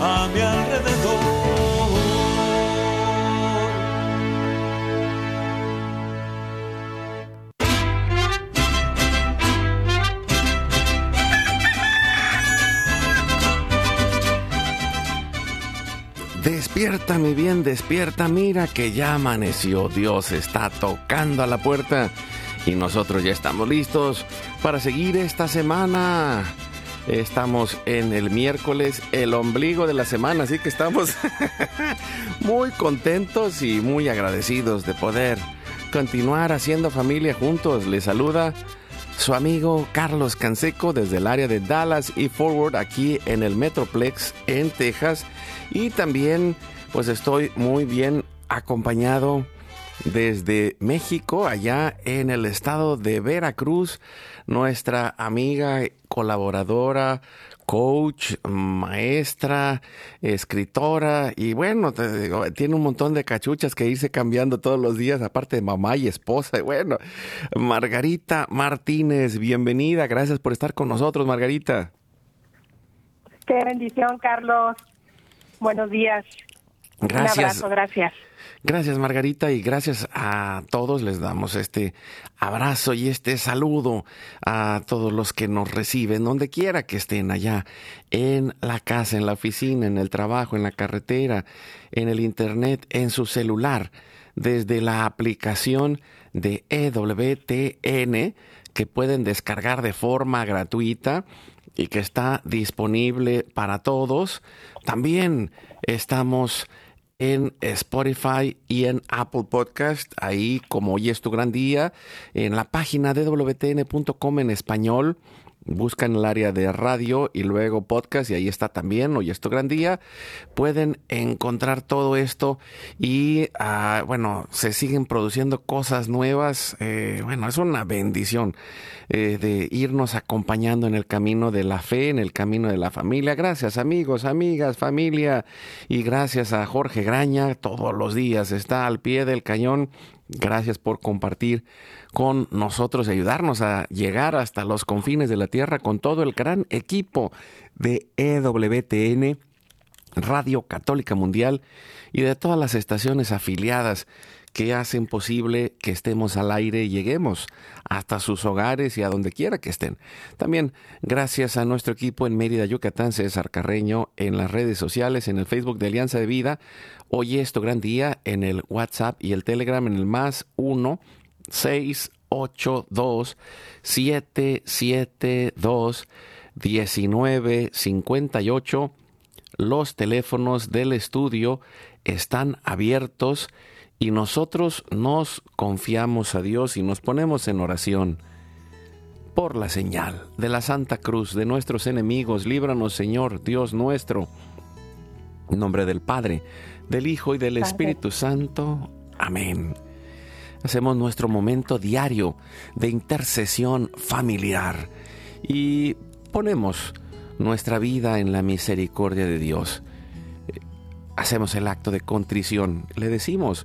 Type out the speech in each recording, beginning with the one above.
a mi alrededor. Despierta, mi bien, despierta, mira que ya amaneció, Dios está tocando a la puerta y nosotros ya estamos listos para seguir esta semana. Estamos en el miércoles, el ombligo de la semana, así que estamos muy contentos y muy agradecidos de poder continuar haciendo familia juntos. Les saluda su amigo Carlos Canseco desde el área de Dallas y Forward aquí en el Metroplex en Texas. Y también pues estoy muy bien acompañado desde México, allá en el estado de Veracruz, nuestra amiga, colaboradora, coach, maestra, escritora y bueno, tiene un montón de cachuchas que irse cambiando todos los días, aparte de mamá y esposa. Y bueno, Margarita Martínez, bienvenida, gracias por estar con nosotros, Margarita. Qué bendición, Carlos. Buenos días. Gracias. Un abrazo, gracias. Gracias Margarita y gracias a todos les damos este abrazo y este saludo a todos los que nos reciben donde quiera que estén allá en la casa, en la oficina, en el trabajo, en la carretera, en el internet, en su celular, desde la aplicación de EWTN que pueden descargar de forma gratuita y que está disponible para todos. También estamos en Spotify y en Apple Podcast, ahí como hoy es tu gran día, en la página de en español buscan el área de radio y luego podcast y ahí está también, hoy es tu gran día, pueden encontrar todo esto y ah, bueno, se siguen produciendo cosas nuevas, eh, bueno, es una bendición eh, de irnos acompañando en el camino de la fe, en el camino de la familia. Gracias amigos, amigas, familia y gracias a Jorge Graña, todos los días está al pie del cañón. Gracias por compartir con nosotros y ayudarnos a llegar hasta los confines de la Tierra con todo el gran equipo de EWTN, Radio Católica Mundial y de todas las estaciones afiliadas que hacen posible que estemos al aire y lleguemos hasta sus hogares y a donde quiera que estén. También gracias a nuestro equipo en Mérida, Yucatán, César Carreño, en las redes sociales, en el Facebook de Alianza de Vida. Hoy es tu gran día en el WhatsApp y el Telegram en el más 1 682 772 1958. Los teléfonos del estudio están abiertos y nosotros nos confiamos a Dios y nos ponemos en oración por la señal de la Santa Cruz de nuestros enemigos. Líbranos, Señor, Dios nuestro. En nombre del Padre, del Hijo y del Espíritu Santo. Amén. Hacemos nuestro momento diario de intercesión familiar y ponemos nuestra vida en la misericordia de Dios. Hacemos el acto de contrición. Le decimos,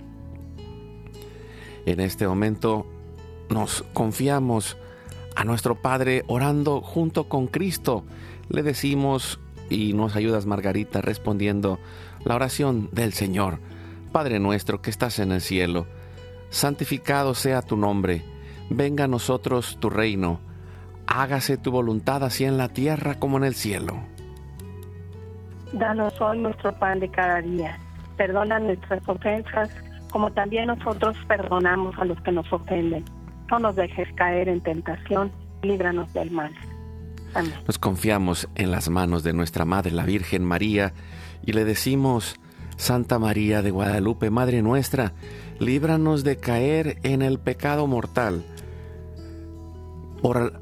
En este momento nos confiamos a nuestro Padre orando junto con Cristo. Le decimos y nos ayudas Margarita respondiendo la oración del Señor. Padre nuestro que estás en el cielo, santificado sea tu nombre, venga a nosotros tu reino, hágase tu voluntad así en la tierra como en el cielo. Danos hoy nuestro pan de cada día. Perdona nuestras ofensas, como también nosotros perdonamos a los que nos ofenden. No nos dejes caer en tentación, líbranos del mal. Nos confiamos en las manos de nuestra Madre, la Virgen María, y le decimos, Santa María de Guadalupe, Madre nuestra, líbranos de caer en el pecado mortal. Por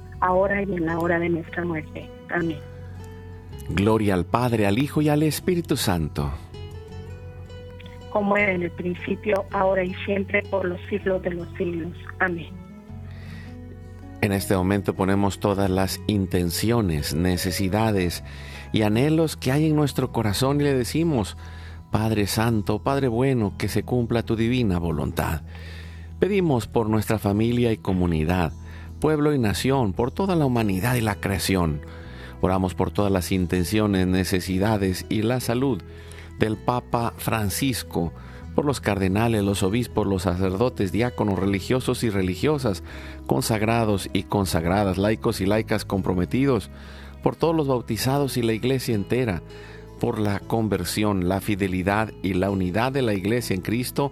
ahora y en la hora de nuestra muerte. Amén. Gloria al Padre, al Hijo y al Espíritu Santo. Como era en el principio, ahora y siempre, por los siglos de los siglos. Amén. En este momento ponemos todas las intenciones, necesidades y anhelos que hay en nuestro corazón y le decimos, Padre Santo, Padre bueno, que se cumpla tu divina voluntad. Pedimos por nuestra familia y comunidad, pueblo y nación, por toda la humanidad y la creación. Oramos por todas las intenciones, necesidades y la salud del Papa Francisco, por los cardenales, los obispos, los sacerdotes, diáconos, religiosos y religiosas, consagrados y consagradas, laicos y laicas comprometidos, por todos los bautizados y la iglesia entera, por la conversión, la fidelidad y la unidad de la iglesia en Cristo,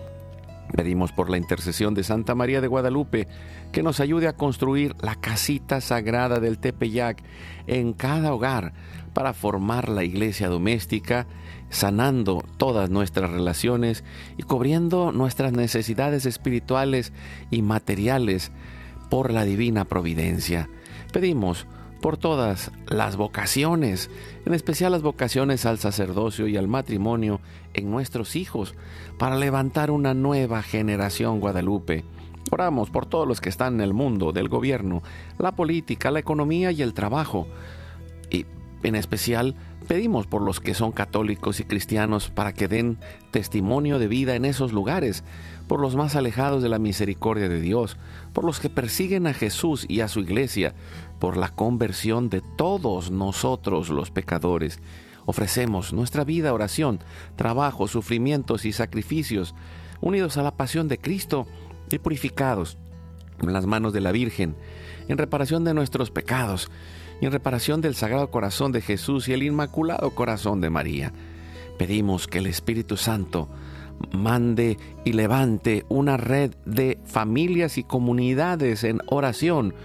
Pedimos por la intercesión de Santa María de Guadalupe que nos ayude a construir la casita sagrada del Tepeyac en cada hogar para formar la iglesia doméstica, sanando todas nuestras relaciones y cubriendo nuestras necesidades espirituales y materiales por la divina providencia. Pedimos por todas las vocaciones, en especial las vocaciones al sacerdocio y al matrimonio en nuestros hijos, para levantar una nueva generación guadalupe. Oramos por todos los que están en el mundo del gobierno, la política, la economía y el trabajo. Y en especial pedimos por los que son católicos y cristianos para que den testimonio de vida en esos lugares, por los más alejados de la misericordia de Dios, por los que persiguen a Jesús y a su iglesia, por la conversión de todos nosotros los pecadores. Ofrecemos nuestra vida, oración, trabajo, sufrimientos y sacrificios, unidos a la pasión de Cristo y purificados en las manos de la Virgen, en reparación de nuestros pecados y en reparación del Sagrado Corazón de Jesús y el Inmaculado Corazón de María. Pedimos que el Espíritu Santo mande y levante una red de familias y comunidades en oración,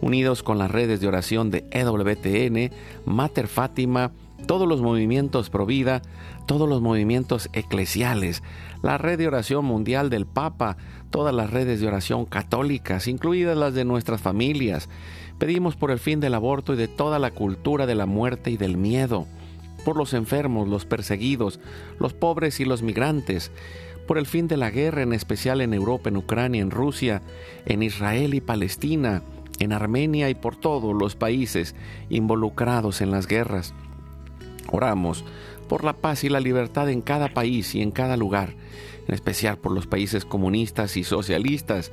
unidos con las redes de oración de EWTN, Mater Fátima, todos los movimientos pro vida, todos los movimientos eclesiales, la red de oración mundial del Papa, todas las redes de oración católicas, incluidas las de nuestras familias. Pedimos por el fin del aborto y de toda la cultura de la muerte y del miedo, por los enfermos, los perseguidos, los pobres y los migrantes, por el fin de la guerra, en especial en Europa, en Ucrania, en Rusia, en Israel y Palestina, en Armenia y por todos los países involucrados en las guerras. Oramos por la paz y la libertad en cada país y en cada lugar, en especial por los países comunistas y socialistas.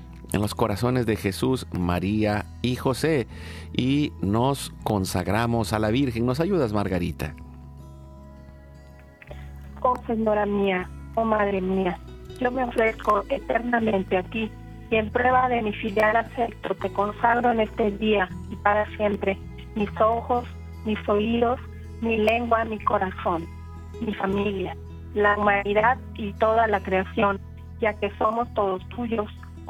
en los corazones de Jesús, María y José y nos consagramos a la Virgen. ¿Nos ayudas, Margarita? Oh Señora mía, oh Madre mía, yo me ofrezco eternamente a ti y en prueba de mi filial afecto te consagro en este día y para siempre mis ojos, mis oídos, mi lengua, mi corazón, mi familia, la humanidad y toda la creación, ya que somos todos tuyos,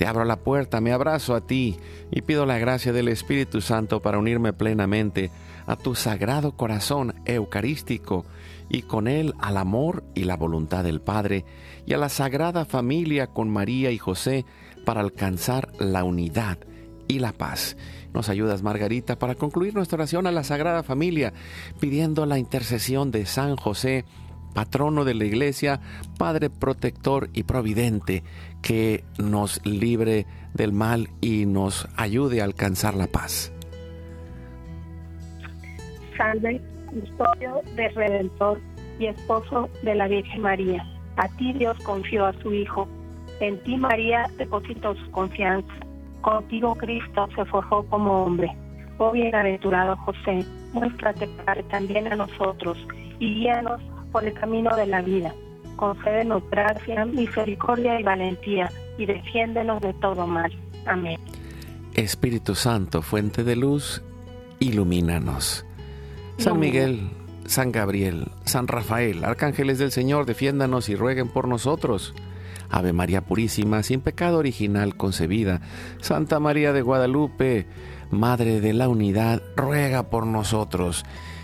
Te abro la puerta, me abrazo a ti y pido la gracia del Espíritu Santo para unirme plenamente a tu sagrado corazón eucarístico y con él al amor y la voluntad del Padre y a la sagrada familia con María y José para alcanzar la unidad y la paz. Nos ayudas, Margarita, para concluir nuestra oración a la Sagrada Familia, pidiendo la intercesión de San José, patrono de la Iglesia, Padre protector y providente, que nos libre del mal y nos ayude a alcanzar la paz. Salve, custodio del Redentor y esposo de la Virgen María. A ti Dios confió a su Hijo. En ti María depositó su confianza. Contigo Cristo se forjó como hombre. Oh bienaventurado José, muéstrate Padre también a nosotros y guíanos por el camino de la vida. Concédenos gracia, misericordia y valentía y defiéndenos de todo mal. Amén. Espíritu Santo, fuente de luz, ilumínanos. San Miguel, San Gabriel, San Rafael, arcángeles del Señor, defiéndanos y rueguen por nosotros. Ave María Purísima, sin pecado original concebida, Santa María de Guadalupe, Madre de la Unidad, ruega por nosotros.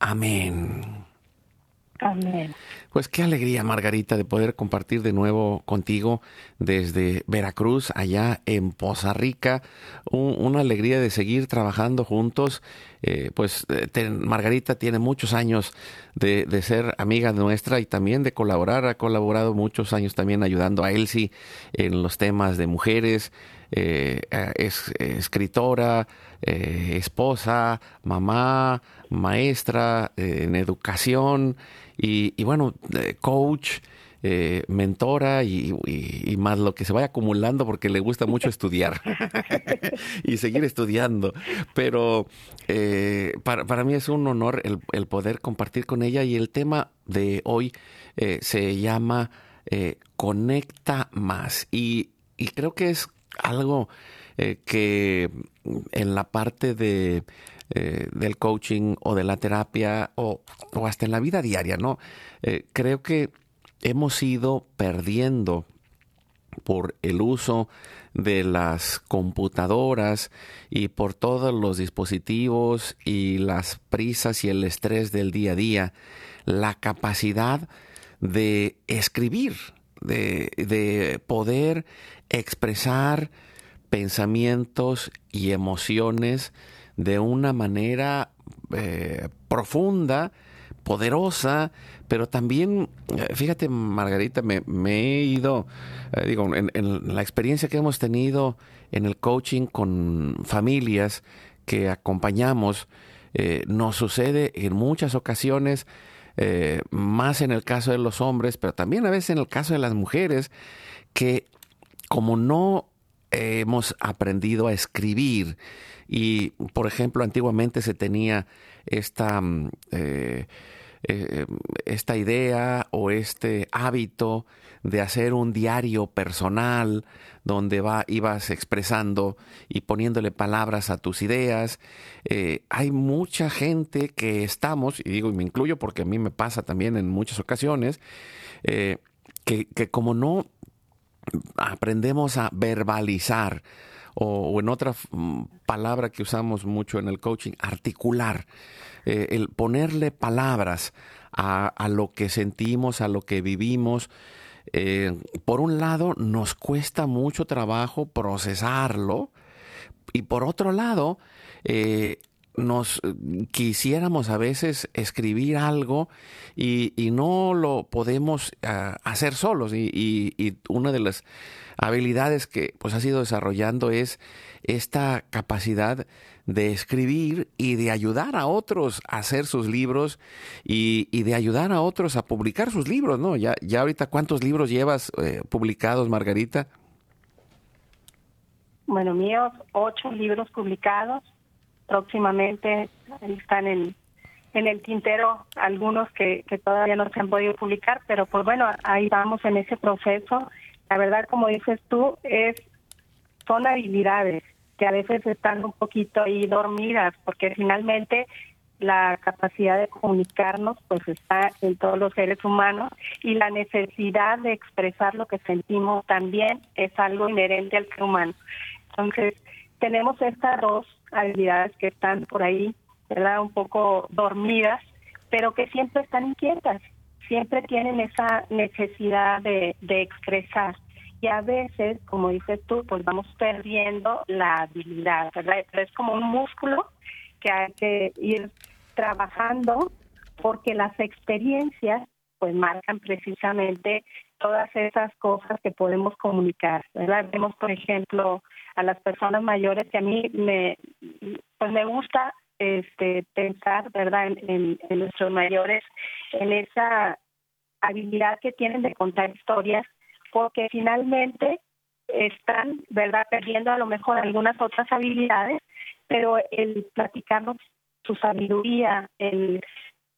Amén. Amén. Pues qué alegría, Margarita, de poder compartir de nuevo contigo desde Veracruz, allá en Poza Rica. una alegría de seguir trabajando juntos. Eh, pues eh, Margarita tiene muchos años de, ser amiga nuestra y también de colaborar. Ha colaborado muchos años también ayudando a Elsie en los temas de mujeres. Eh, es escritora, esposa, mamá, maestra en educación y, bueno, eh, coach, eh, mentora y, más lo que se vaya acumulando porque le gusta mucho estudiar y seguir estudiando. Pero eh, para, mí es un honor el, poder compartir con ella y el tema de hoy se llama Conecta más y, creo que es algo que en la parte de eh, del coaching o de la terapia o, hasta en la vida diaria, ¿no? Eh, creo que hemos ido perdiendo por el uso de las computadoras y por todos los dispositivos y las prisas y el estrés del día a día, la capacidad de escribir, de, de poder expresar pensamientos y emociones de una manera eh, profunda, poderosa, pero también, eh, fíjate Margarita, me, he ido, eh, digo, en, la experiencia que hemos tenido en el coaching con familias que acompañamos, nos sucede en muchas ocasiones, más en el caso de los hombres, pero también a veces en el caso de las mujeres, que como no hemos aprendido a escribir, y por ejemplo, antiguamente se tenía esta, mm, eh, eh, esta idea o este hábito de hacer un diario personal donde va, ibas expresando y poniéndole palabras a tus ideas. Eh, hay mucha gente que estamos, y digo, y me incluyo porque a mí me pasa también en muchas ocasiones, que, que como no aprendemos a verbalizar, o, en otra mm, palabra que usamos mucho en el coaching, articular, eh, el ponerle palabras a, lo que sentimos, a lo que vivimos. Eh, por un lado, nos cuesta mucho trabajo procesarlo y por otro lado, eh, nos quisiéramos a veces escribir algo y, no lo podemos ah, hacer solos. Y, y, una de las habilidades que pues ha sido desarrollando es esta capacidad de escribir y de ayudar a otros a hacer sus libros y, de ayudar a otros a publicar sus libros, ¿no? Ya, ya ahorita, ¿cuántos libros llevas eh, publicados, Margarita? Bueno, míos, ocho libros publicados. Próximamente están en, en el tintero algunos que, que todavía no se han podido publicar, pero pues bueno, ahí vamos en ese proceso la verdad, como dices tú, es son habilidades que a veces están un poquito ahí dormidas, porque finalmente la capacidad de comunicarnos pues está en todos los seres humanos y la necesidad de expresar lo que sentimos también es algo inherente al ser humano. Entonces, tenemos estas dos habilidades que están por ahí, ¿verdad? Un poco dormidas, pero que siempre están inquietas siempre tienen esa necesidad de, expresar. Y a veces, como dices tú, pues vamos perdiendo la habilidad, ¿verdad? es como un músculo que hay que ir trabajando porque las experiencias pues marcan precisamente todas esas cosas que podemos comunicar, ¿verdad? Vemos, por ejemplo, a las personas mayores que a mí me pues me gusta este, pensar, ¿verdad?, en, nuestros mayores, en esa habilidad que tienen de contar historias, porque finalmente están, ¿verdad?, perdiendo a lo mejor algunas otras habilidades, pero el platicarnos su sabiduría, el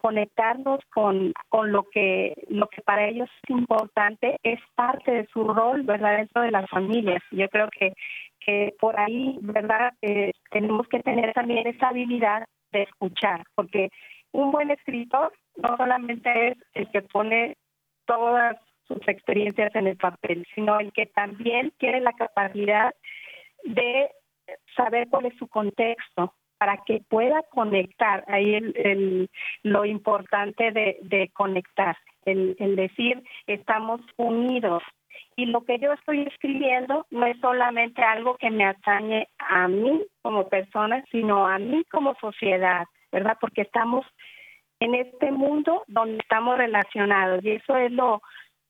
conectarnos con, con lo que lo que para ellos es importante es parte de su rol verdad dentro de las familias. Yo creo que que por ahí verdad eh, tenemos que tener también esa habilidad de escuchar porque un buen escritor no solamente es el que pone todas sus experiencias en el papel sino el que también tiene la capacidad de saber cuál es su contexto para que pueda conectar. Ahí el, lo importante de, conectar, el, el decir estamos unidos. Y lo que yo estoy escribiendo no es solamente algo que me atañe a mí como persona, sino a mí como sociedad, ¿verdad? Porque estamos en este mundo donde estamos relacionados y eso es lo,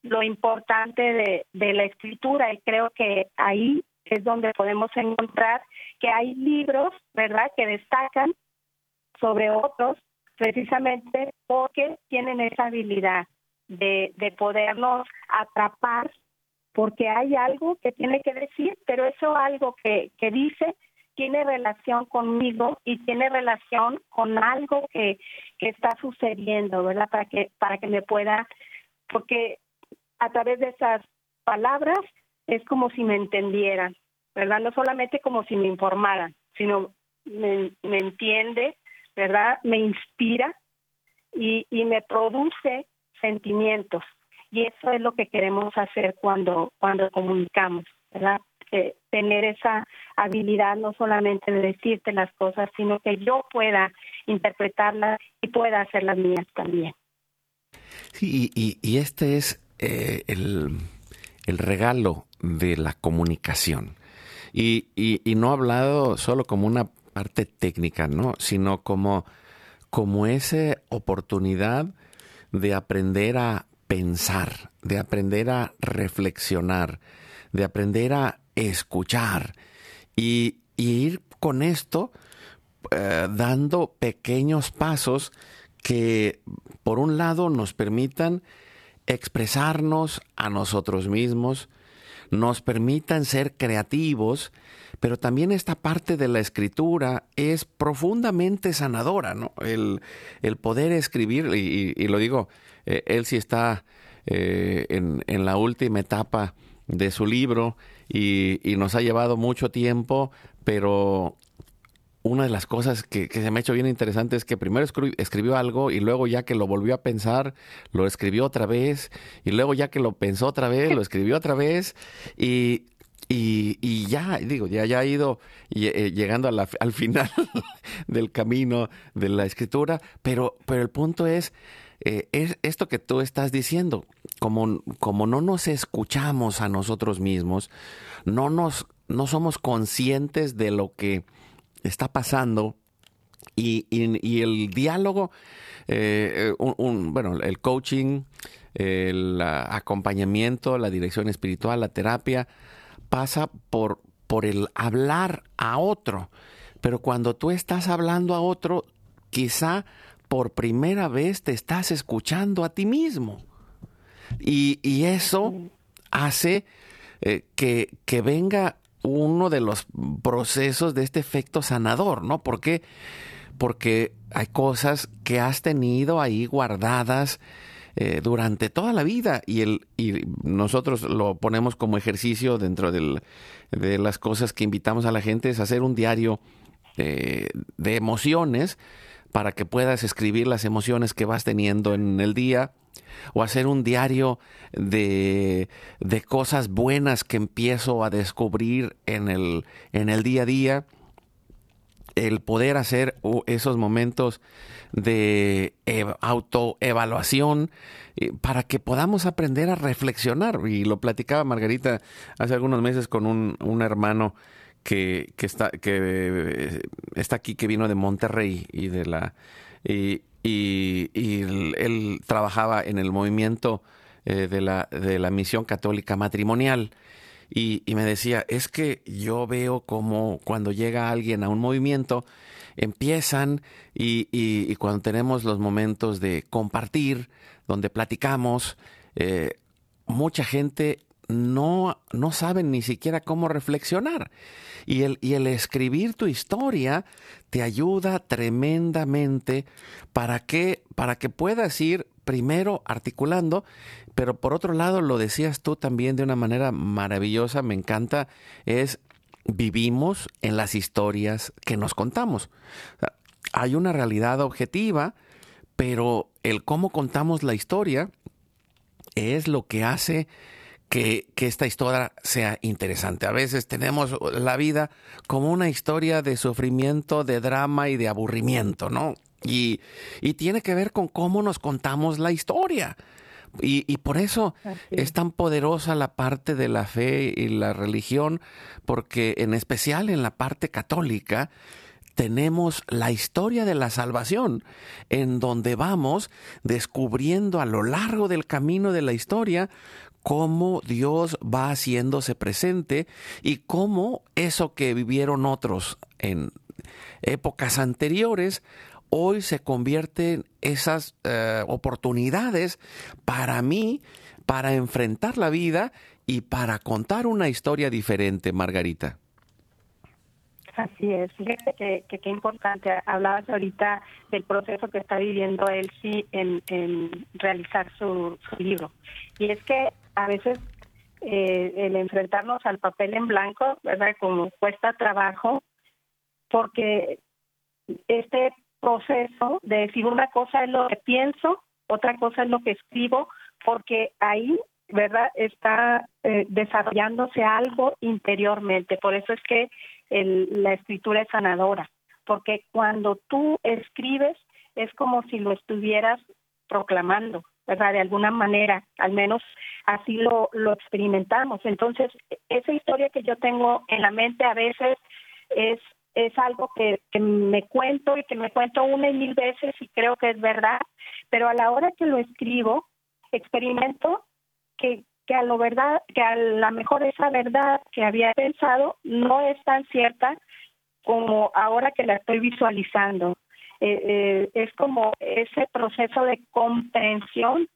lo importante de, de la escritura y creo que ahí es donde podemos encontrar que hay libros, ¿verdad?, que destacan sobre otros precisamente porque tienen esa habilidad de, de podernos atrapar porque hay algo que tiene que decir, pero eso algo que, que dice tiene relación conmigo y tiene relación con algo que, que está sucediendo, ¿verdad? Para que, para que me pueda, porque a través de esas palabras es como si me entendieran, ¿verdad? No solamente como si me informaran, sino me, entiende, ¿verdad? Me inspira y, y me produce sentimientos. Y eso es lo que queremos hacer cuando, cuando comunicamos, ¿verdad? tener esa habilidad no solamente de decirte las cosas, sino que yo pueda interpretarlas y pueda hacerlas mías también. Sí, y, y este es eh, el, el regalo de la comunicación. Y, y, no ha hablado solo como una parte técnica, ¿no? Sino como, como esa oportunidad de aprender a pensar, de aprender a reflexionar, de aprender a escuchar y, ir con esto eh, dando pequeños pasos que por un lado nos permitan expresarnos a nosotros mismos, nos permitan ser creativos, pero también esta parte de la escritura es profundamente sanadora, ¿no? El, poder escribir, y, lo digo, eh, él sí está eh, en, en, la última etapa de su libro y, y, nos ha llevado mucho tiempo, pero una de las cosas que, se me ha hecho bien interesante es que primero escribió algo y luego ya que lo volvió a pensar, lo escribió otra vez y luego ya que lo pensó otra vez, lo escribió otra vez y, y, ya, digo, ya, ya ha ido eh, llegando al final del camino de la escritura, pero, pero el punto es, eh, es esto que tú estás diciendo, como, como no nos escuchamos a nosotros mismos, no, nos, no somos conscientes de lo que está pasando y, el diálogo, eh, un, bueno, el coaching, el acompañamiento, la dirección espiritual, la terapia, pasa por, por el hablar a otro. Pero cuando tú estás hablando a otro, quizá por primera vez te estás escuchando a ti mismo. Y, eso hace eh, que, que venga uno de los procesos de este efecto sanador, ¿no? ¿Por qué? Porque hay cosas que has tenido ahí guardadas eh, durante toda la vida y, el, y nosotros lo ponemos como ejercicio dentro del, de las cosas que invitamos a la gente es hacer un diario eh, de emociones para que puedas escribir las emociones que vas teniendo en el día o hacer un diario de, cosas buenas que empiezo a descubrir en el, en el día a día, el poder hacer esos momentos de autoevaluación eh, para que podamos aprender a reflexionar. Y lo platicaba Margarita hace algunos meses con un, un hermano que, que, está, que eh, está aquí, que vino de Monterrey y de la... y, él, trabajaba en el movimiento eh, de, la, de la misión católica matrimonial. Y, me decía, es que yo veo como cuando llega alguien a un movimiento, empiezan y, y, cuando tenemos los momentos de compartir, donde platicamos, eh, mucha gente no, no sabe ni siquiera cómo reflexionar. Y el, y el escribir tu historia te ayuda tremendamente para que, para que puedas ir primero articulando, pero por otro lado, lo decías tú también de una manera maravillosa, me encanta, es vivimos en las historias que nos contamos. Hay una realidad objetiva, pero el cómo contamos la historia es lo que hace que, esta historia sea interesante. A veces tenemos la vida como una historia de sufrimiento, de drama y de aburrimiento, ¿no? Y, tiene que ver con cómo nos contamos la historia. Y, por eso es tan poderosa la parte de la fe y la religión, porque en especial en la parte católica, tenemos la historia de la salvación, en donde vamos descubriendo a lo largo del camino de la historia cómo Dios va haciéndose presente y cómo eso que vivieron otros en épocas anteriores, hoy se convierte en esas eh, oportunidades para mí, para enfrentar la vida y para contar una historia diferente, Margarita. Así es, fíjate que, qué importante. Hablabas ahorita del proceso que está viviendo él sí en, realizar su, libro. Y es que a veces eh, el enfrentarnos al papel en blanco, ¿verdad? Como cuesta trabajo, porque este proceso de decir una cosa es lo que pienso, otra cosa es lo que escribo, porque ahí, ¿verdad? Está eh, desarrollándose algo interiormente. Por eso es que la escritura es sanadora, porque cuando tú escribes es como si lo estuvieras proclamando, ¿verdad? De alguna manera, al menos así lo, lo experimentamos. Entonces, esa historia que yo tengo en la mente a veces es es algo que, me cuento y que me cuento una y mil veces y creo que es verdad, pero a la hora que lo escribo, experimento que, que a lo verdad, que a la mejor esa verdad que había pensado no es tan cierta como ahora que la estoy visualizando. Eh, eh, es como ese proceso de comprensión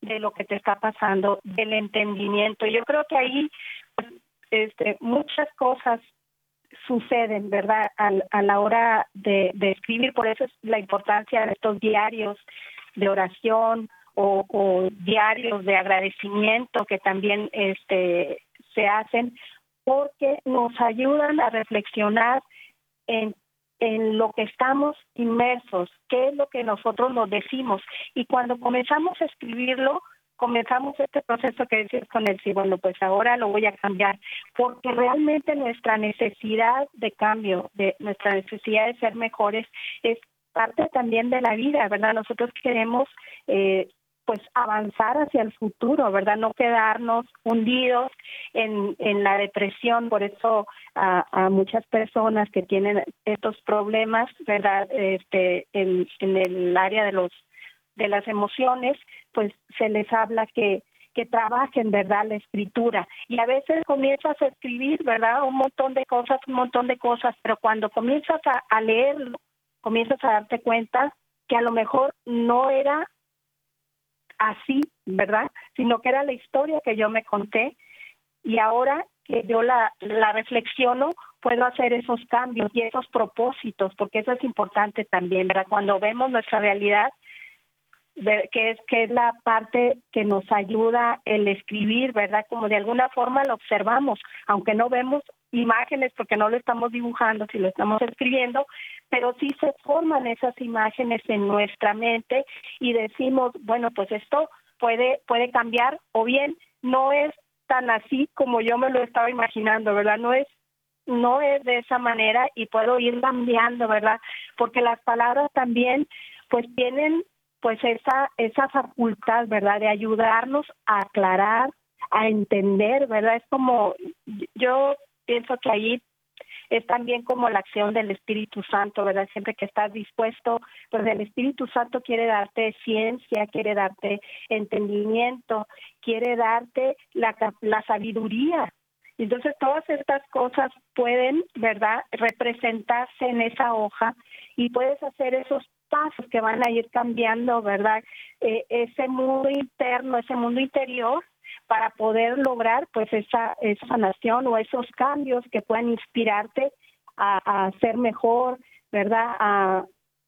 de lo que te está pasando, del entendimiento. Yo creo que ahí pues, este, muchas cosas suceden, ¿verdad? A, a la hora de, escribir, por eso es la importancia de estos diarios de oración o, o diarios de agradecimiento que también este, se hacen, porque nos ayudan a reflexionar en en lo que estamos inmersos, qué es lo que nosotros nos decimos. Y cuando comenzamos a escribirlo, comenzamos este proceso que decías con el sí, bueno, pues ahora lo voy a cambiar, porque realmente nuestra necesidad de cambio, de nuestra necesidad de ser mejores, es parte también de la vida, ¿verdad? Nosotros queremos eh, pues avanzar hacia el futuro, ¿verdad? No quedarnos hundidos en, en la depresión, por eso a, muchas personas que tienen estos problemas, ¿verdad? Este, en, en el área de los de las emociones, pues se les habla que que trabajen, ¿verdad? La escritura. Y a veces comienzas a escribir, ¿verdad? Un montón de cosas, un montón de cosas, pero cuando comienzas a, a leerlo, comienzas a darte cuenta que a lo mejor no era así, ¿verdad? Sino que era la historia que yo me conté y ahora que yo la, la reflexiono, puedo hacer esos cambios y esos propósitos, porque eso es importante también, ¿verdad? Cuando vemos nuestra realidad, que es que es la parte que nos ayuda el escribir, ¿verdad? Como de alguna forma lo observamos, aunque no vemos imágenes porque no lo estamos dibujando, si lo estamos escribiendo, pero sí se forman esas imágenes en nuestra mente y decimos, bueno, pues esto puede puede cambiar o bien no es tan así como yo me lo estaba imaginando, ¿verdad? No es no es de esa manera y puedo ir cambiando, ¿verdad? Porque las palabras también pues tienen pues esa esa facultad, ¿verdad? De ayudarnos a aclarar, a entender, ¿verdad? Es como yo pienso que ahí es también como la acción del Espíritu Santo, ¿verdad? Siempre que estás dispuesto, pues el Espíritu Santo quiere darte ciencia, quiere darte entendimiento, quiere darte la, la sabiduría. Entonces todas estas cosas pueden, ¿verdad?, representarse en esa hoja y puedes hacer esos pasos que van a ir cambiando, ¿verdad? Eh, ese mundo interno, ese mundo interior para poder lograr pues esa, esa sanación o esos cambios que puedan inspirarte a, a ser mejor, ¿verdad? A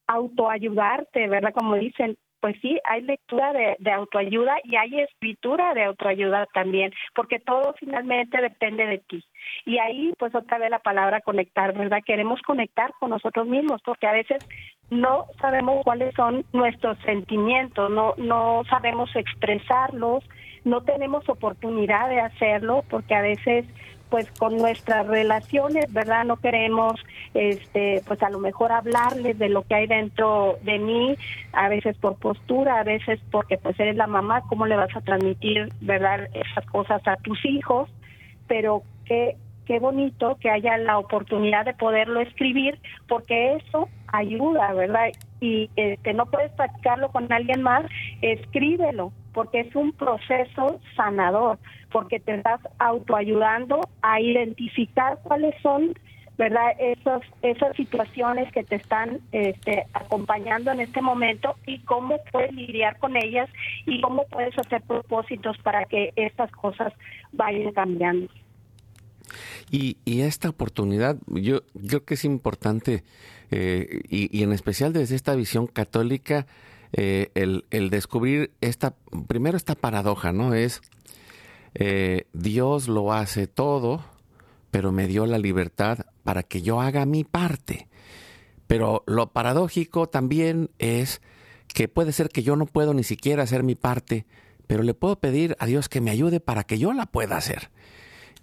autoayudarte, ¿verdad? Como dicen, pues sí, hay lectura de, de, autoayuda y hay escritura de autoayuda también, porque todo finalmente depende de ti. Y ahí, pues otra vez la palabra conectar, ¿verdad? Queremos conectar con nosotros mismos, porque a veces no sabemos cuáles son nuestros sentimientos, no, no sabemos expresarlos, no tenemos oportunidad de hacerlo, porque a veces pues con nuestras relaciones, ¿verdad? No queremos, este, pues a lo mejor hablarles de lo que hay dentro de mí, a veces por postura, a veces porque pues eres la mamá, ¿cómo le vas a transmitir, ¿verdad? Esas cosas a tus hijos, pero qué, qué bonito que haya la oportunidad de poderlo escribir, porque eso ayuda, ¿verdad? Y este, no puedes practicarlo con alguien más, escríbelo, porque es un proceso sanador, porque te estás autoayudando a identificar cuáles son verdad esas esas situaciones que te están este, acompañando en este momento y cómo puedes lidiar con ellas y cómo puedes hacer propósitos para que estas cosas vayan cambiando y, y esta oportunidad yo, creo que es importante eh, y, en especial desde esta visión católica eh, el, el, descubrir esta, primero esta paradoja, ¿no? Es eh, Dios lo hace todo, pero me dio la libertad para que yo haga mi parte. Pero lo paradójico también es que puede ser que yo no puedo ni siquiera hacer mi parte, pero le puedo pedir a Dios que me ayude para que yo la pueda hacer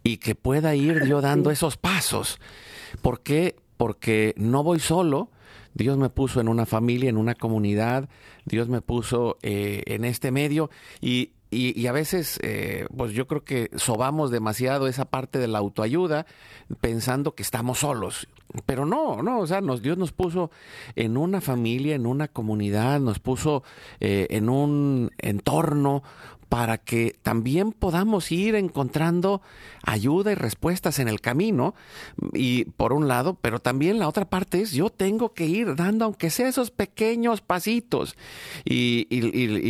y que pueda ir yo dando esos pasos. ¿Por qué? Porque no voy solo, Dios me puso en una familia, en una comunidad, Dios me puso eh, en este medio y, y, a veces, eh, pues yo creo que sobamos demasiado esa parte de la autoayuda pensando que estamos solos. Pero no, no, o sea, nos, Dios nos puso en una familia, en una comunidad, nos puso eh, en un entorno para que también podamos ir encontrando ayuda y respuestas en el camino. Y por un lado, pero también la otra parte es yo tengo que ir dando, aunque sea esos pequeños pasitos. Y,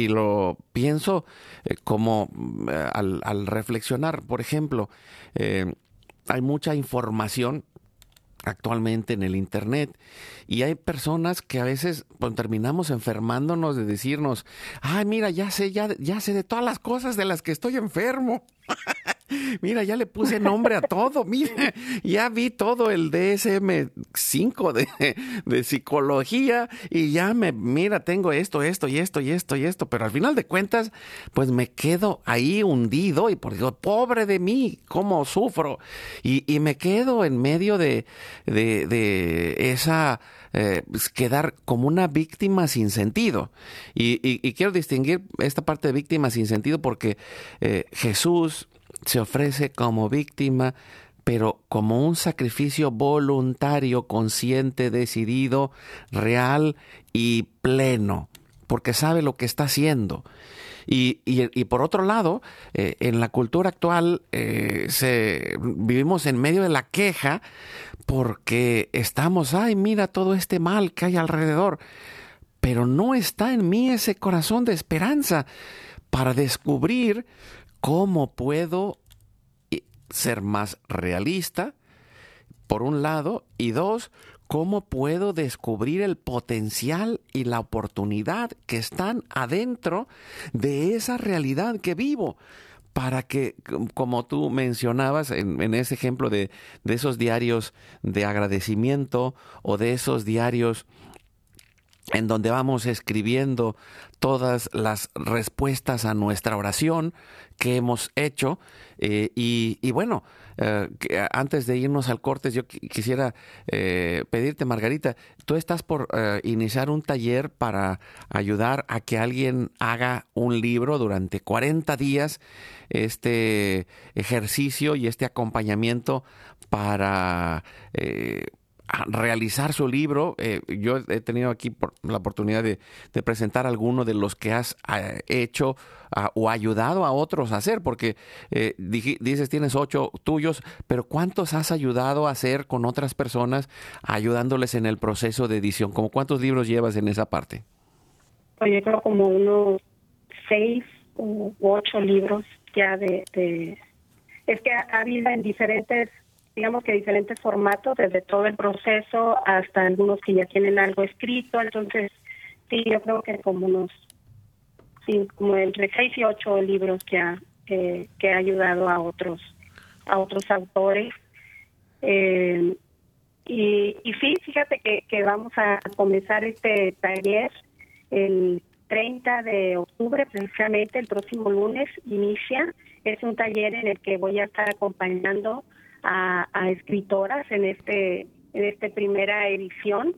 lo pienso eh, como eh, al, reflexionar, por ejemplo, eh, hay mucha información actualmente en el Internet. Y hay personas que a veces pues, terminamos enfermándonos de decirnos, ay, mira, ya sé, ya, ya sé de todas las cosas de las que estoy enfermo. Mira, ya le puse nombre a todo. Mira, ya vi todo el DSM-5 de, de, psicología y ya me, mira, tengo esto, esto y esto y esto y esto. Pero al final de cuentas, pues me quedo ahí hundido y por Dios, pobre de mí, cómo sufro. Y, y me quedo en medio de, de, de esa eh, pues, quedar como una víctima sin sentido. Y, quiero distinguir esta parte de víctima sin sentido porque eh, Jesús se ofrece como víctima, pero como un sacrificio voluntario, consciente, decidido, real y pleno, porque sabe lo que está haciendo. Y, y, por otro lado, eh, en la cultura actual eh, vivimos en medio de la queja porque estamos, ay, mira todo este mal que hay alrededor, pero no está en mí ese corazón de esperanza para descubrir cómo puedo ser más realista, por un lado, y dos, cómo puedo descubrir el potencial y la oportunidad que están adentro de esa realidad que vivo para que, como tú mencionabas en, ese ejemplo de, de, esos diarios de agradecimiento o de esos diarios en donde vamos escribiendo todas las respuestas a nuestra oración que hemos hecho. Eh, y, bueno, eh, antes de irnos al corte, yo quisiera eh, pedirte, Margarita, tú estás por iniciar un taller para ayudar a que alguien haga un libro durante 40 días, este ejercicio y este acompañamiento para realizar su libro. Eh, yo he tenido aquí la oportunidad de, presentar alguno de los que has eh, hecho ah, o ayudado a otros a hacer, porque eh, dices tienes ocho tuyos, pero ¿cuántos has ayudado a hacer con otras personas ayudándoles en el proceso de edición? ¿Cómo cuántos libros llevas en esa parte? Pues yo creo como unos seis u ocho libros ya de... Es que ha habido en diferentes digamos que diferentes formatos, desde todo el proceso hasta algunos que ya tienen algo escrito. Entonces, sí, yo creo que como unos, como entre seis y ocho libros que ha, que ha ayudado a otros, a otros autores. Eh, y, y sí, fíjate que, que vamos a comenzar este taller el 30 de octubre, precisamente el próximo lunes inicia. Es un taller en el que voy a estar acompañando a, escritoras en este en esta primera edición,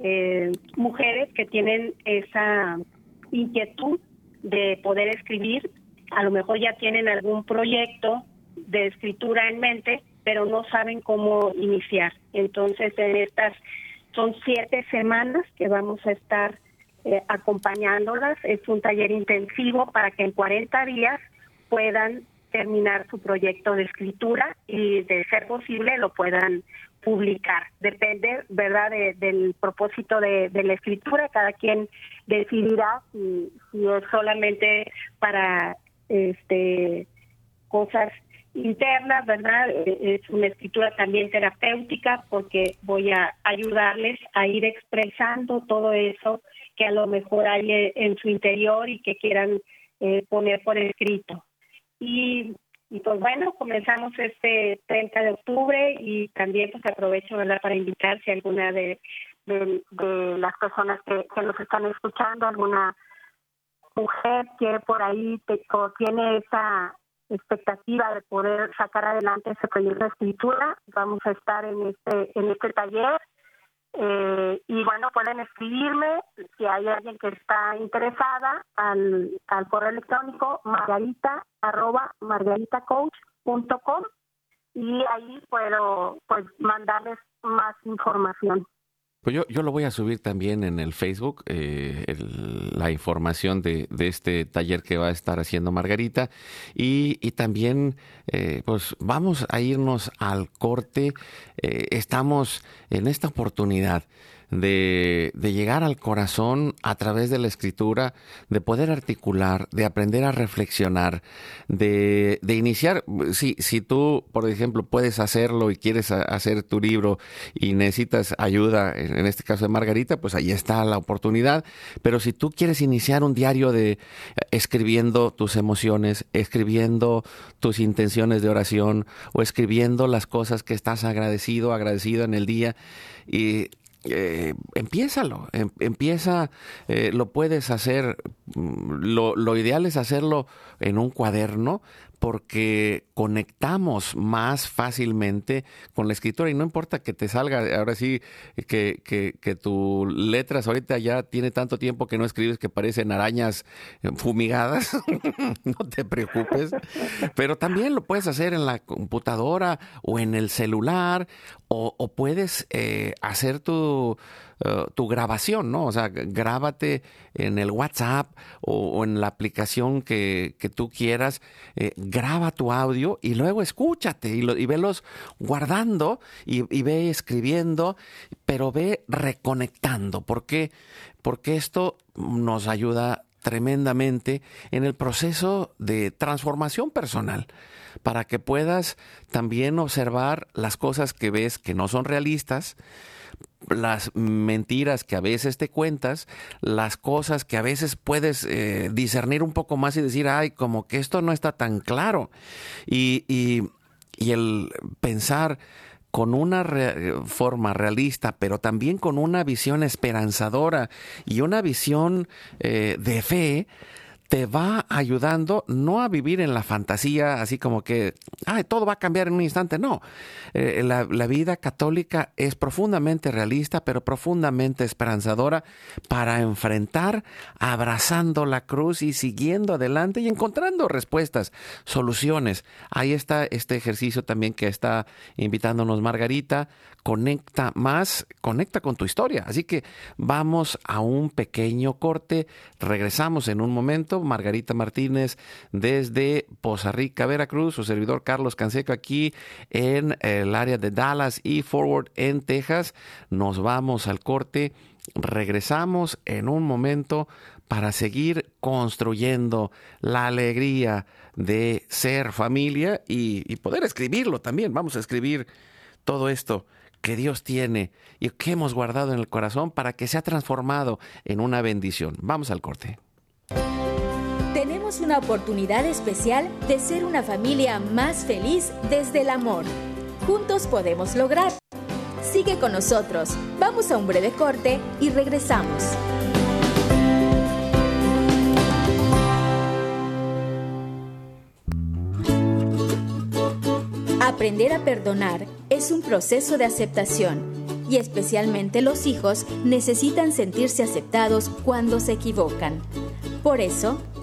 eh, mujeres que tienen esa inquietud de poder escribir, a lo mejor ya tienen algún proyecto de escritura en mente, pero no saben cómo iniciar. Entonces, en estas son siete semanas que vamos a estar eh, acompañándolas. Es un taller intensivo para que en 40 días puedan terminar su proyecto de escritura y de ser posible lo puedan publicar. Depende, ¿verdad?, del propósito de, la escritura. Cada quien decidirá si, es solamente para este cosas internas, ¿verdad? Es una escritura también terapéutica porque voy a ayudarles a ir expresando todo eso que a lo mejor hay en su interior y que quieran eh, poner por escrito. Y, pues bueno, comenzamos este 30 de octubre y también pues aprovecho ¿verdad? para invitar si alguna de, las personas que, nos están escuchando, alguna mujer quiere por ahí o tiene esa expectativa de poder sacar adelante ese proyecto de escritura, vamos a estar en este en este taller Eh, y bueno, pueden escribirme si hay alguien que está interesada al, al correo electrónico margarita arroba margaritacoach.com y ahí puedo pues mandarles más información. Pues yo, yo lo voy a subir también en el Facebook, eh, la información de, de, este taller que va a estar haciendo Margarita. Y, y también, eh, pues vamos a irnos al corte. Eh, estamos en esta oportunidad de, de, llegar al corazón a través de la escritura, de poder articular, de aprender a reflexionar, de, de iniciar, si, si tú, por ejemplo, puedes hacerlo y quieres hacer tu libro y necesitas ayuda, en este caso de Margarita, pues ahí está la oportunidad, pero si tú quieres iniciar un diario de escribiendo tus emociones, escribiendo tus intenciones de oración o escribiendo las cosas que estás agradecido, agradecido en el día, y eh, empiézalo, em, empieza, eh, lo puedes hacer, mm, lo, lo, ideal es hacerlo en un cuaderno porque conectamos más fácilmente con la escritura y no importa que te salga, ahora sí, que, que, que tu letras ahorita ya tiene tanto tiempo que no escribes que parecen arañas eh, fumigadas, no te preocupes, pero también lo puedes hacer en la computadora o en el celular o, o puedes eh, hacer tu uh, tu grabación, ¿no? O sea, grábate en el WhatsApp o, en la aplicación que, que tú quieras, eh, graba tu audio y luego escúchate y velos guardando y, y, ve escribiendo, pero ve reconectando. ¿Por qué? Porque esto nos ayuda tremendamente en el proceso de transformación personal para que puedas también observar las cosas que ves que no son realistas, las mentiras que a veces te cuentas, las cosas que a veces puedes eh, discernir un poco más y decir, ay, como que esto no está tan claro. Y, y, y el pensar con una re forma realista, pero también con una visión esperanzadora y una visión eh, de fe, te va ayudando no a vivir en la fantasía, así como que Ay, todo va a cambiar en un instante. No, eh, la, la, vida católica es profundamente realista, pero profundamente esperanzadora para enfrentar, abrazando la cruz y siguiendo adelante y encontrando respuestas, soluciones. Ahí está este ejercicio también que está invitándonos Margarita. Conecta más, conecta con tu historia. Así que vamos a un pequeño corte. Regresamos en un momento. Margarita Martínez desde Poza Rica, Veracruz, su servidor Carlos Canseco aquí en el área de Dallas y Forward en Texas. Nos vamos al corte. Regresamos en un momento para seguir construyendo la alegría de ser familia y, poder escribirlo también. Vamos a escribir todo esto que Dios tiene y que hemos guardado en el corazón para que sea transformado en una bendición. Vamos al corte. Tenemos una oportunidad especial de ser una familia más feliz desde el amor. Juntos podemos lograr. Sigue con nosotros. Vamos a un breve corte y regresamos. Aprender a perdonar es un proceso de aceptación y especialmente los hijos necesitan sentirse aceptados cuando se equivocan. Por eso,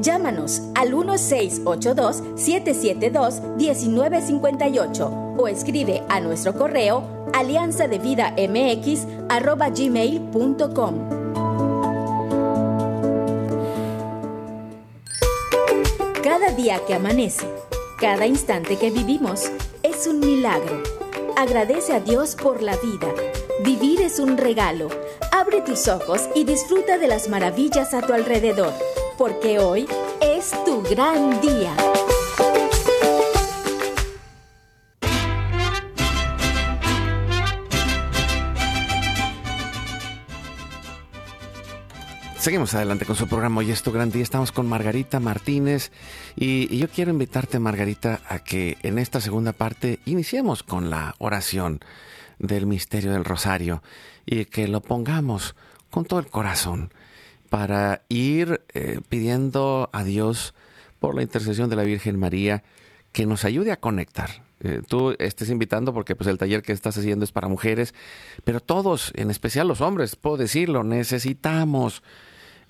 Llámanos al 1682-772-1958 o escribe a nuestro correo alianzadevidamx.gmail.com. Cada día que amanece, Cada instante que vivimos es un milagro. Agradece a Dios por la vida. Vivir es un regalo. Abre tus ojos y disfruta de las maravillas a tu alrededor, porque hoy es tu gran día. Seguimos adelante con su programa Hoy es tu gran día. Estamos con Margarita Martínez y, yo quiero invitarte, Margarita, a que en esta segunda parte iniciemos con la oración del misterio del rosario y que lo pongamos con todo el corazón para ir eh, pidiendo a Dios por la intercesión de la Virgen María que nos ayude a conectar. Eh, tú estés invitando porque pues el taller que estás haciendo es para mujeres, pero todos, en especial los hombres, puedo decirlo, necesitamos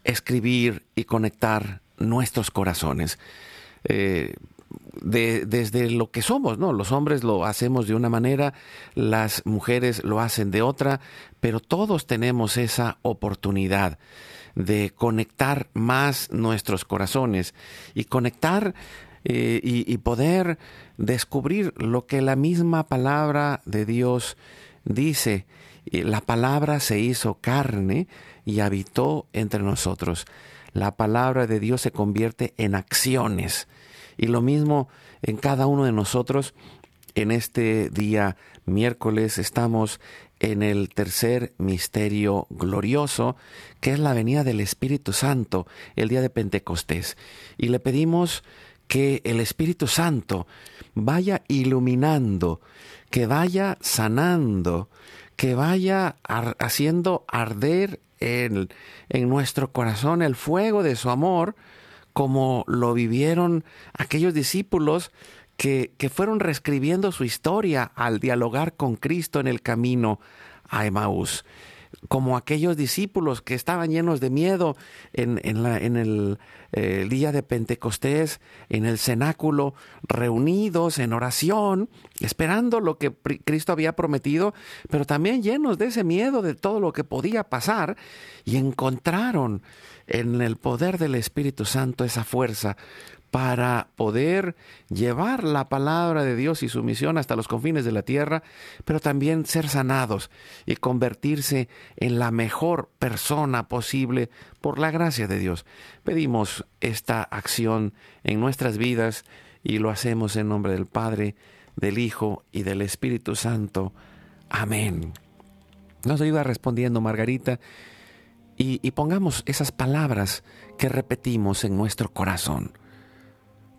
escribir y conectar nuestros corazones. Eh, desde lo que somos, ¿no? Los hombres lo hacemos de una manera, las mujeres lo hacen de otra, pero todos tenemos esa oportunidad de conectar más nuestros corazones y conectar eh, y, y poder descubrir lo que la misma palabra de Dios dice. La palabra se hizo carne y habitó entre nosotros. La palabra de Dios se convierte en acciones. Y lo mismo en cada uno de nosotros. En este día miércoles estamos en el tercer misterio glorioso, que es la venida del Espíritu Santo, el día de Pentecostés. Y le pedimos que el Espíritu Santo vaya iluminando, que vaya sanando, que vaya haciendo arder en, nuestro corazón el fuego de su amor, como lo vivieron aquellos discípulos que, que, fueron reescribiendo su historia al dialogar con Cristo en el camino a Emaús. Como aquellos discípulos que estaban llenos de miedo en, en, el, eh, día de Pentecostés, en el cenáculo, reunidos en oración, esperando lo que Cristo había prometido, pero también llenos de ese miedo de todo lo que podía pasar, y encontraron en el poder del Espíritu Santo esa fuerza para poder llevar la palabra de Dios y su misión hasta los confines de la tierra, pero también ser sanados y convertirse en la mejor persona posible por la gracia de Dios. Pedimos esta acción en nuestras vidas y lo hacemos en nombre del Padre, del Hijo y del Espíritu Santo. Amén. Nos ayuda respondiendo Margarita y, y pongamos esas palabras que repetimos en nuestro corazón.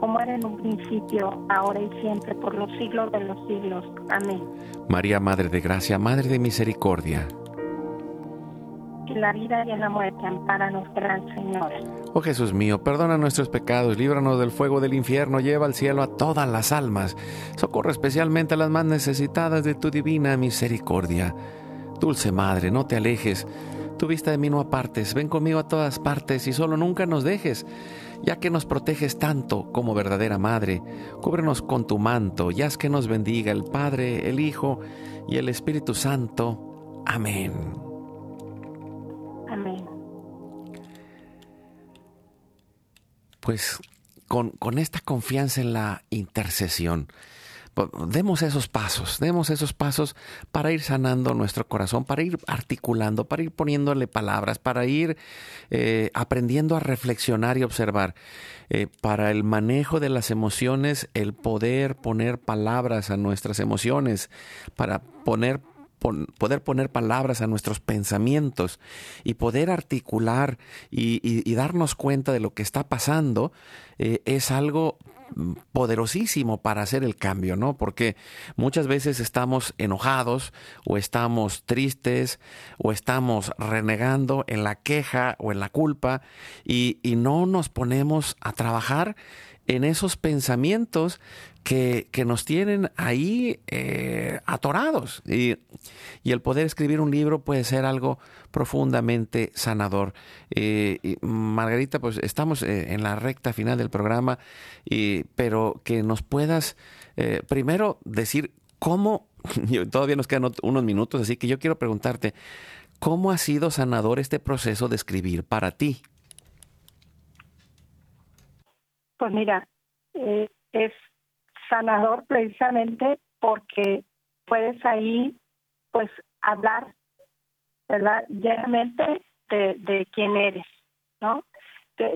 Como era en un principio, ahora y siempre, por los siglos de los siglos. Amén. María, Madre de Gracia, Madre de Misericordia en la vida y en la muerte, amparanos, gran Señor. Oh Jesús mío, perdona nuestros pecados, líbranos del fuego del infierno, lleva al cielo a todas las almas, socorre especialmente a las más necesitadas de tu divina misericordia. Dulce Madre, no te alejes, tu vista de mí no apartes, ven conmigo a todas partes y solo nunca nos dejes, ya que nos proteges tanto como verdadera Madre, cúbrenos con tu manto, y haz que nos bendiga el Padre, el Hijo y el Espíritu Santo. Amén. pues con, esta confianza en la intercesión, demos esos pasos, demos esos pasos para ir sanando nuestro corazón, para ir articulando, para ir poniéndole palabras, para ir eh, aprendiendo a reflexionar y observar. Eh, para el manejo de las emociones, el poder poner palabras a nuestras emociones, para poner poder poner palabras a nuestros pensamientos y poder articular y, darnos cuenta de lo que está pasando eh, es algo poderosísimo para hacer el cambio, ¿no? Porque muchas veces estamos enojados o estamos tristes o estamos renegando en la queja o en la culpa y, y no nos ponemos a trabajar en esos pensamientos que, nos tienen ahí eh, atorados. Y, el poder escribir un libro puede ser algo profundamente sanador. Eh, Margarita, pues estamos eh, en la recta final del programa, pero que nos puedas primero decir cómo, todavía nos quedan unos minutos, así que yo quiero preguntarte, ¿cómo ha sido sanador este proceso de escribir para ti? Pues mira, eh, es sanador precisamente porque puedes ahí pues hablar, ¿verdad? Llenamente de, de quién eres, ¿no?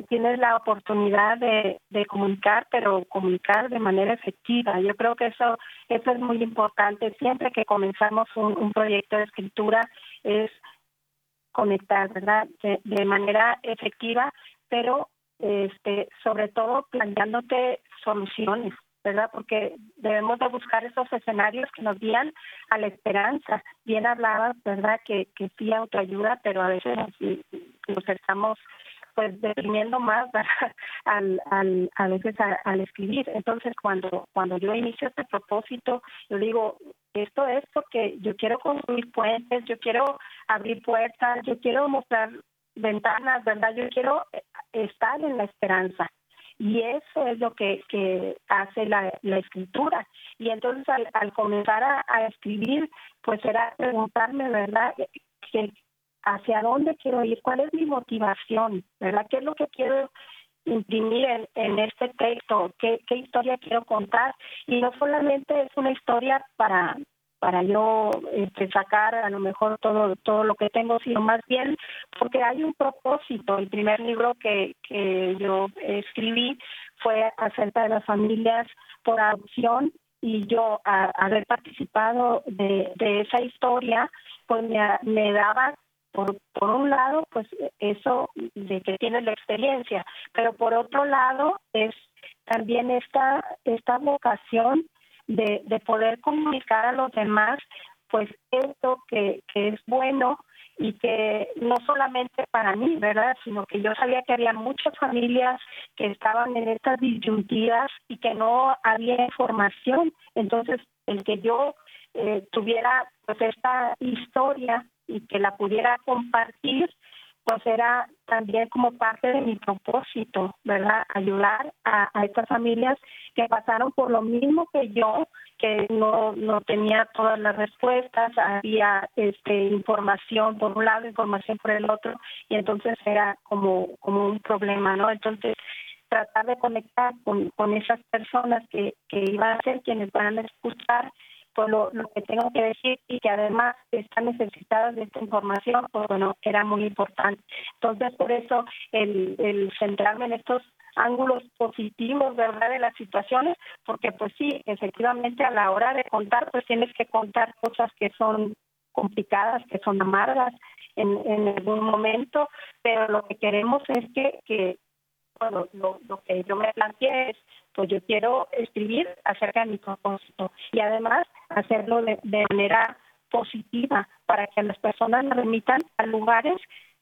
tienes la oportunidad de, comunicar, pero comunicar de manera efectiva. Yo creo que eso, eso es muy importante. Siempre que comenzamos un, un proyecto de escritura es conectar, ¿verdad? De, de manera efectiva, pero este, sobre todo planteándote soluciones, ¿verdad? Porque debemos de buscar esos escenarios que nos guían a la esperanza. Bien hablabas, ¿verdad? Que, que sí autoayuda, pero a veces nos, estamos pues deprimiendo más al, al, a veces al escribir. Entonces, cuando, cuando yo inicio este propósito, yo digo, esto es porque yo quiero construir puentes, yo quiero abrir puertas, yo quiero mostrar ventanas, ¿verdad? Yo quiero eh, estar en la esperanza. Y eso es lo que, hace la, escritura. Y entonces al, comenzar a, escribir, pues era preguntarme, ¿verdad? Que, ¿Hacia dónde quiero ir? ¿Cuál es mi motivación? ¿Verdad? ¿Qué es lo que quiero imprimir en, este texto? ¿Qué, ¿Qué historia quiero contar? Y no solamente es una historia para, para yo este, sacar a lo mejor todo todo lo que tengo, sino más bien porque hay un propósito. El primer libro que, que yo escribí fue acerca de las familias por adopción y yo a, haber participado de, esa historia, pues me, me daba por, por un lado, pues eso de que tienes la experiencia, pero por otro lado es también esta, esta vocación de, de poder comunicar a los demás pues esto que, que es bueno y que no solamente para mí, ¿verdad? Sino que yo sabía que había muchas familias que estaban en estas disyuntivas y que no había información. Entonces, el que yo eh, tuviera pues esta historia y que la pudiera compartir, pues era también como parte de mi propósito, ¿verdad? Ayudar a, a estas familias que pasaron por lo mismo que yo, que no, no tenía todas las respuestas, había este información por un lado, información por el otro, y entonces era como, como un problema, ¿no? Entonces, tratar de conectar con, con esas personas que, que iban a ser quienes van a escuchar por lo, que tengo que decir y que además están necesitadas de esta información, pues bueno, era muy importante. Entonces, por eso el, el centrarme en estos ángulos positivos, ¿verdad?, de las situaciones, porque pues sí, efectivamente a la hora de contar, pues tienes que contar cosas que son complicadas, que son amargas en, algún momento, pero lo que queremos es que, bueno, lo que yo me planteé es, pues yo quiero escribir acerca de mi propósito y además hacerlo de, manera positiva para que las personas me remitan a lugares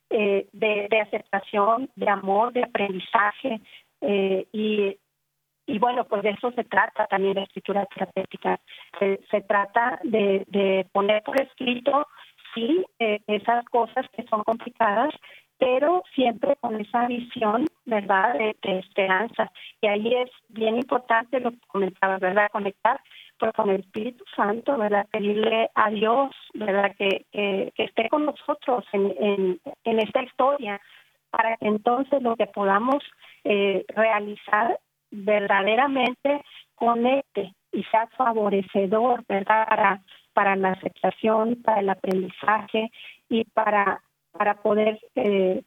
eh, de, aceptación, de amor, de aprendizaje eh, y, bueno, pues de eso se trata también la escritura terapéutica. Se, trata de, de poner por escrito, sí, eh, esas cosas que son complicadas, pero siempre con esa visión, ¿verdad?, de, esperanza. Y ahí es bien importante lo que comentaba, ¿verdad?, conectar pues con el Espíritu Santo, ¿verdad?, pedirle a Dios, ¿verdad?, que, esté con nosotros en, esta historia, para que entonces lo que podamos eh, realizar verdaderamente conecte y sea favorecedor, ¿verdad?, para la aceptación, para el aprendizaje y para para poder eh,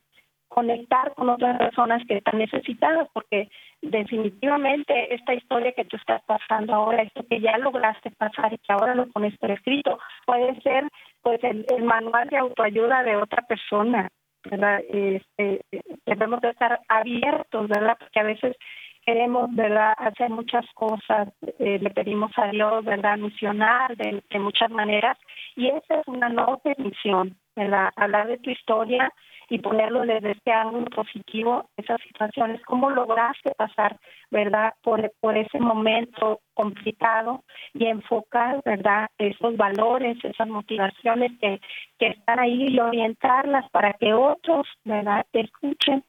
conectar con otras personas que están necesitadas, porque definitivamente esta historia que tú estás pasando ahora, esto que ya lograste pasar y que ahora lo pones por escrito, puede ser pues el, manual de autoayuda de otra persona, ¿verdad? Este, debemos de estar abiertos, ¿verdad? Porque a veces queremos, ¿verdad?, hacer muchas cosas, eh, le pedimos a Dios, ¿verdad?, misionar de, muchas maneras, y esa es una noble misión, ¿verdad? Hablar de tu historia y ponerlo desde este ángulo positivo, esas situaciones, cómo lograste pasar, ¿verdad?, por, por ese momento complicado y enfocar, ¿verdad?, esos valores, esas motivaciones que, que están ahí y orientarlas para que otros, ¿verdad?, te escuchen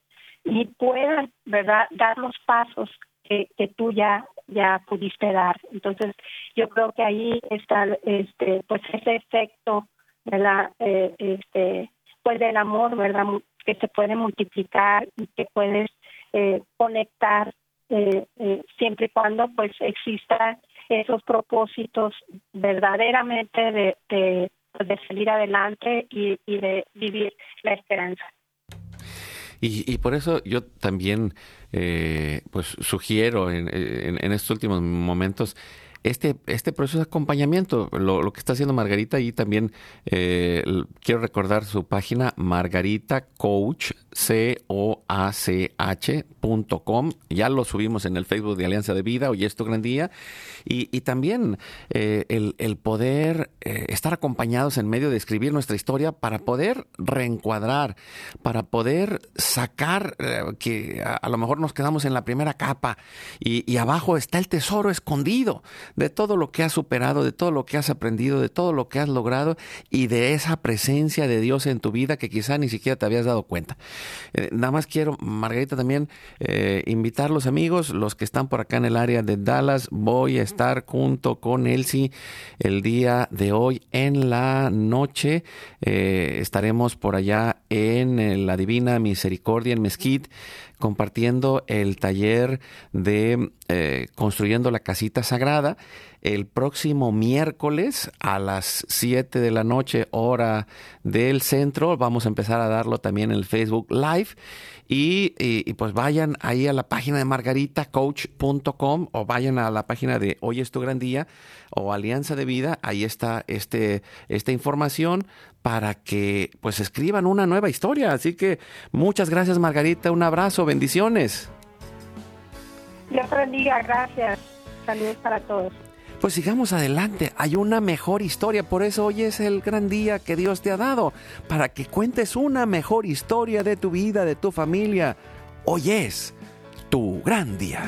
y puedan, ¿verdad?, dar los pasos que, que tú ya ya pudiste dar. Entonces, yo creo que ahí está este pues ese efecto ¿verdad? Eh, este, pues del amor, ¿verdad? Que se puede multiplicar y que puedes eh, conectar eh, eh, siempre y cuando pues existan esos propósitos verdaderamente de, de, pues, salir adelante y, y, de vivir la esperanza. Y, y por eso yo también eh, pues sugiero en, en, en estos últimos momentos este, este proceso de acompañamiento, lo, que está haciendo Margarita y también eh, quiero recordar su página Margarita Coach, C-O-A-C-H.com. Ya lo subimos en el Facebook de Alianza de Vida, hoy es tu gran día. Y, y también eh, el, el, poder eh, estar acompañados en medio de escribir nuestra historia para poder reencuadrar, para poder sacar que a, a, lo mejor nos quedamos en la primera capa y, y abajo está el tesoro escondido de todo lo que has superado, de todo lo que has aprendido, de todo lo que has logrado y de esa presencia de Dios en tu vida que quizá ni siquiera te habías dado cuenta. Eh, nada más quiero, Margarita, también eh, invitar los amigos, los que están por acá en el área de Dallas, voy a estar junto con Elsie el día de hoy en la noche. Eh, estaremos por allá en la Divina Misericordia en Mesquite compartiendo el taller de eh, Construyendo la Casita Sagrada. El próximo miércoles a las 7 de la noche, hora del centro. Vamos a empezar a darlo también en el Facebook Live. Y, pues vayan ahí a la página de margaritacoach.com o vayan a la página de Hoy es tu gran día o Alianza de Vida. Ahí está este, esta información para que pues escriban una nueva historia. Así que muchas gracias Margarita, un abrazo, bendiciones. Dios bendiga, gracias. Saludos para todos. Pues sigamos adelante, hay una mejor historia, por eso hoy es el gran día que Dios te ha dado, para que cuentes una mejor historia de tu vida, de tu familia. Hoy es tu gran día.